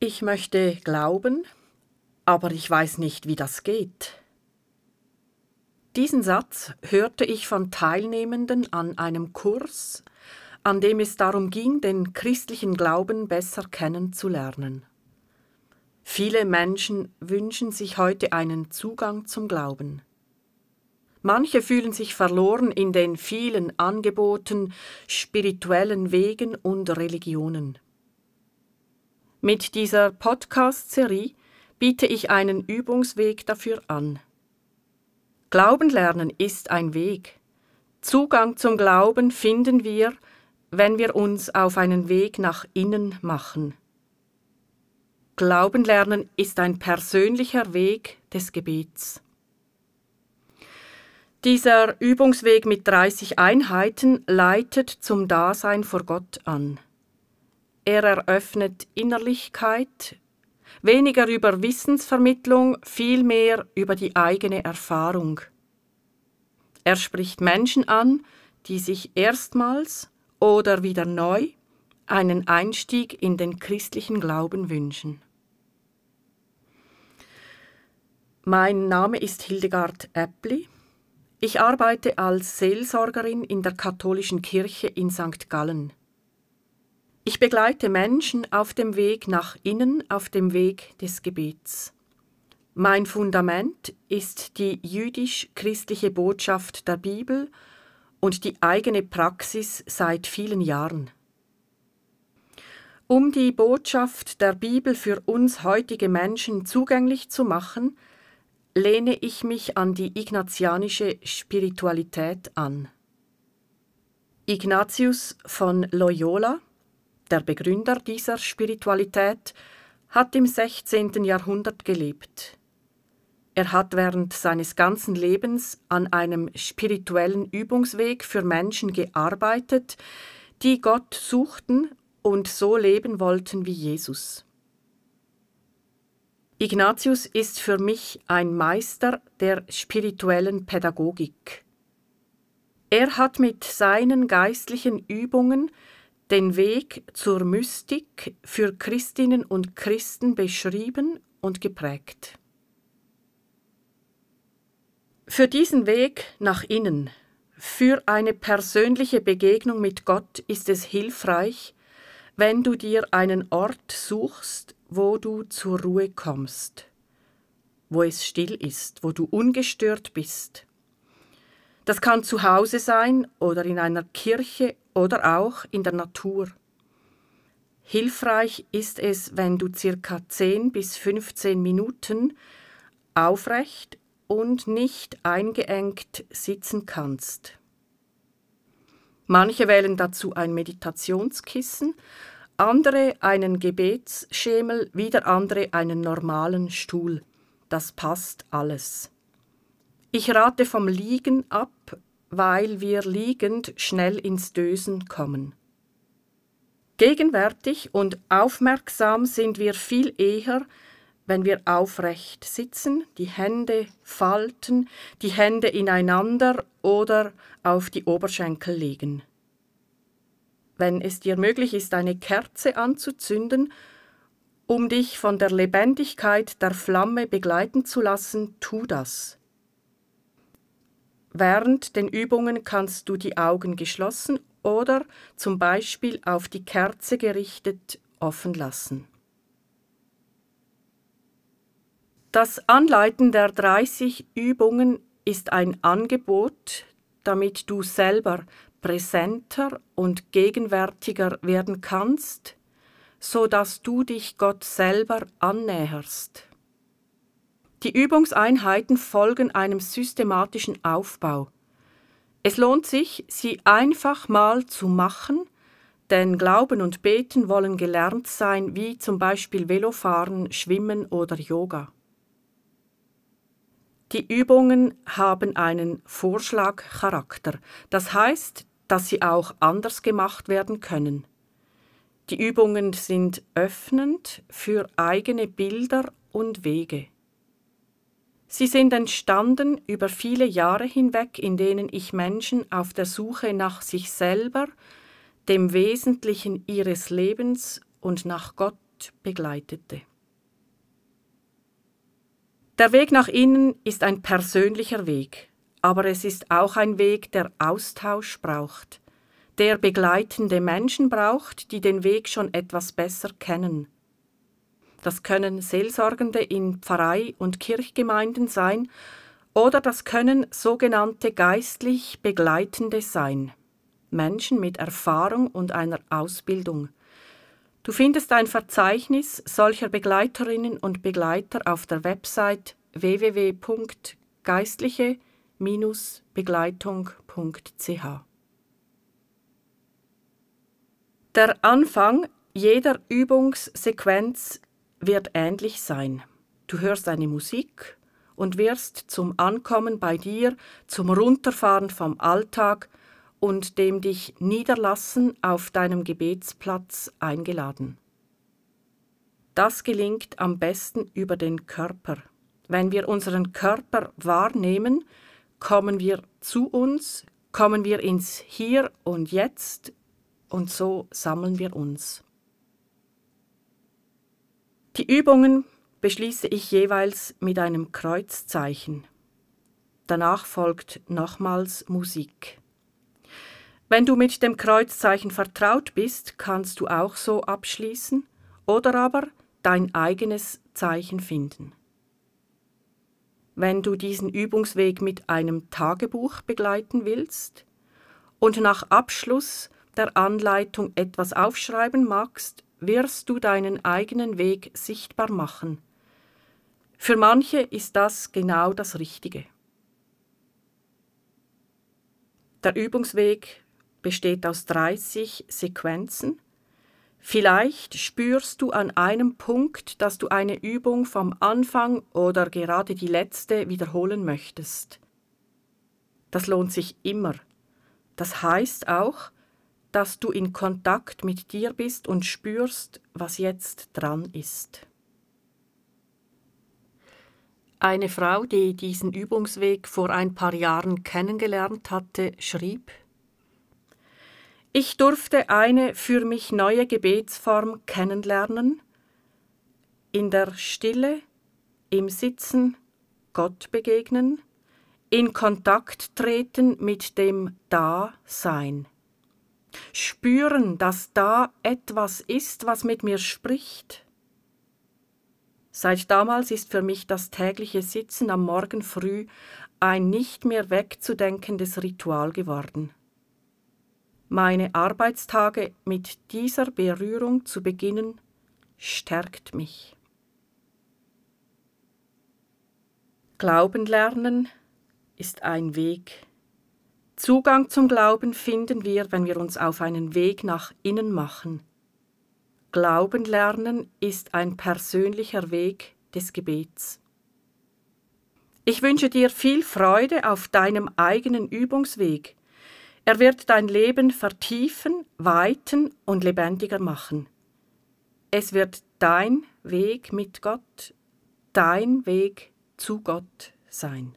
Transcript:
Ich möchte glauben, aber ich weiß nicht, wie das geht. Diesen Satz hörte ich von Teilnehmenden an einem Kurs, an dem es darum ging, den christlichen Glauben besser kennenzulernen. Viele Menschen wünschen sich heute einen Zugang zum Glauben. Manche fühlen sich verloren in den vielen Angeboten, spirituellen Wegen und Religionen. Mit dieser Podcast-Serie biete ich einen Übungsweg dafür an. Glauben lernen ist ein Weg. Zugang zum Glauben finden wir, wenn wir uns auf einen Weg nach innen machen. Glauben lernen ist ein persönlicher Weg des Gebets. Dieser Übungsweg mit 30 Einheiten leitet zum Dasein vor Gott an. Er eröffnet Innerlichkeit, weniger über Wissensvermittlung, vielmehr über die eigene Erfahrung. Er spricht Menschen an, die sich erstmals oder wieder neu einen Einstieg in den christlichen Glauben wünschen. Mein Name ist Hildegard Äppli. Ich arbeite als Seelsorgerin in der katholischen Kirche in St. Gallen. Ich begleite Menschen auf dem Weg nach innen, auf dem Weg des Gebets. Mein Fundament ist die jüdisch-christliche Botschaft der Bibel und die eigene Praxis seit vielen Jahren. Um die Botschaft der Bibel für uns heutige Menschen zugänglich zu machen, lehne ich mich an die ignatianische Spiritualität an. Ignatius von Loyola der Begründer dieser Spiritualität, hat im 16. Jahrhundert gelebt. Er hat während seines ganzen Lebens an einem spirituellen Übungsweg für Menschen gearbeitet, die Gott suchten und so leben wollten wie Jesus. Ignatius ist für mich ein Meister der spirituellen Pädagogik. Er hat mit seinen geistlichen Übungen den Weg zur Mystik für Christinnen und Christen beschrieben und geprägt. Für diesen Weg nach innen, für eine persönliche Begegnung mit Gott ist es hilfreich, wenn du dir einen Ort suchst, wo du zur Ruhe kommst, wo es still ist, wo du ungestört bist. Das kann zu Hause sein oder in einer Kirche oder auch in der Natur. Hilfreich ist es, wenn du circa 10 bis 15 Minuten aufrecht und nicht eingeengt sitzen kannst. Manche wählen dazu ein Meditationskissen, andere einen Gebetsschemel, wieder andere einen normalen Stuhl. Das passt alles. Ich rate vom Liegen ab, weil wir liegend schnell ins Dösen kommen. Gegenwärtig und aufmerksam sind wir viel eher, wenn wir aufrecht sitzen, die Hände falten, die Hände ineinander oder auf die Oberschenkel legen. Wenn es dir möglich ist, eine Kerze anzuzünden, um dich von der Lebendigkeit der Flamme begleiten zu lassen, tu das. Während den Übungen kannst du die Augen geschlossen oder zum Beispiel auf die Kerze gerichtet offen lassen. Das Anleiten der 30 Übungen ist ein Angebot, damit du selber präsenter und gegenwärtiger werden kannst, so dass du dich Gott selber annäherst. Die Übungseinheiten folgen einem systematischen Aufbau. Es lohnt sich, sie einfach mal zu machen, denn Glauben und Beten wollen gelernt sein, wie zum Beispiel Velofahren, Schwimmen oder Yoga. Die Übungen haben einen Vorschlagcharakter, das heißt, dass sie auch anders gemacht werden können. Die Übungen sind öffnend für eigene Bilder und Wege. Sie sind entstanden über viele Jahre hinweg, in denen ich Menschen auf der Suche nach sich selber, dem Wesentlichen ihres Lebens und nach Gott begleitete. Der Weg nach innen ist ein persönlicher Weg, aber es ist auch ein Weg, der Austausch braucht, der begleitende Menschen braucht, die den Weg schon etwas besser kennen. Das können Seelsorgende in Pfarrei und Kirchgemeinden sein, oder das können sogenannte geistlich Begleitende sein, Menschen mit Erfahrung und einer Ausbildung. Du findest ein Verzeichnis solcher Begleiterinnen und Begleiter auf der Website www.geistliche-begleitung.ch. Der Anfang jeder Übungssequenz wird ähnlich sein. Du hörst eine Musik und wirst zum Ankommen bei dir, zum Runterfahren vom Alltag und dem dich niederlassen auf deinem Gebetsplatz eingeladen. Das gelingt am besten über den Körper. Wenn wir unseren Körper wahrnehmen, kommen wir zu uns, kommen wir ins Hier und Jetzt und so sammeln wir uns. Die Übungen beschließe ich jeweils mit einem Kreuzzeichen. Danach folgt nochmals Musik. Wenn du mit dem Kreuzzeichen vertraut bist, kannst du auch so abschließen oder aber dein eigenes Zeichen finden. Wenn du diesen Übungsweg mit einem Tagebuch begleiten willst und nach Abschluss der Anleitung etwas aufschreiben magst, wirst du deinen eigenen Weg sichtbar machen. Für manche ist das genau das Richtige. Der Übungsweg besteht aus 30 Sequenzen. Vielleicht spürst du an einem Punkt, dass du eine Übung vom Anfang oder gerade die letzte wiederholen möchtest. Das lohnt sich immer. Das heißt auch, dass du in Kontakt mit dir bist und spürst, was jetzt dran ist. Eine Frau, die diesen Übungsweg vor ein paar Jahren kennengelernt hatte, schrieb, ich durfte eine für mich neue Gebetsform kennenlernen, in der Stille, im Sitzen Gott begegnen, in Kontakt treten mit dem Dasein. Spüren, dass da etwas ist, was mit mir spricht. Seit damals ist für mich das tägliche Sitzen am Morgen früh ein nicht mehr wegzudenkendes Ritual geworden. Meine Arbeitstage mit dieser Berührung zu beginnen, stärkt mich. Glauben lernen ist ein Weg. Zugang zum Glauben finden wir, wenn wir uns auf einen Weg nach innen machen. Glauben lernen ist ein persönlicher Weg des Gebets. Ich wünsche dir viel Freude auf deinem eigenen Übungsweg er wird dein Leben vertiefen, weiten und lebendiger machen. Es wird dein Weg mit Gott, dein Weg zu Gott sein.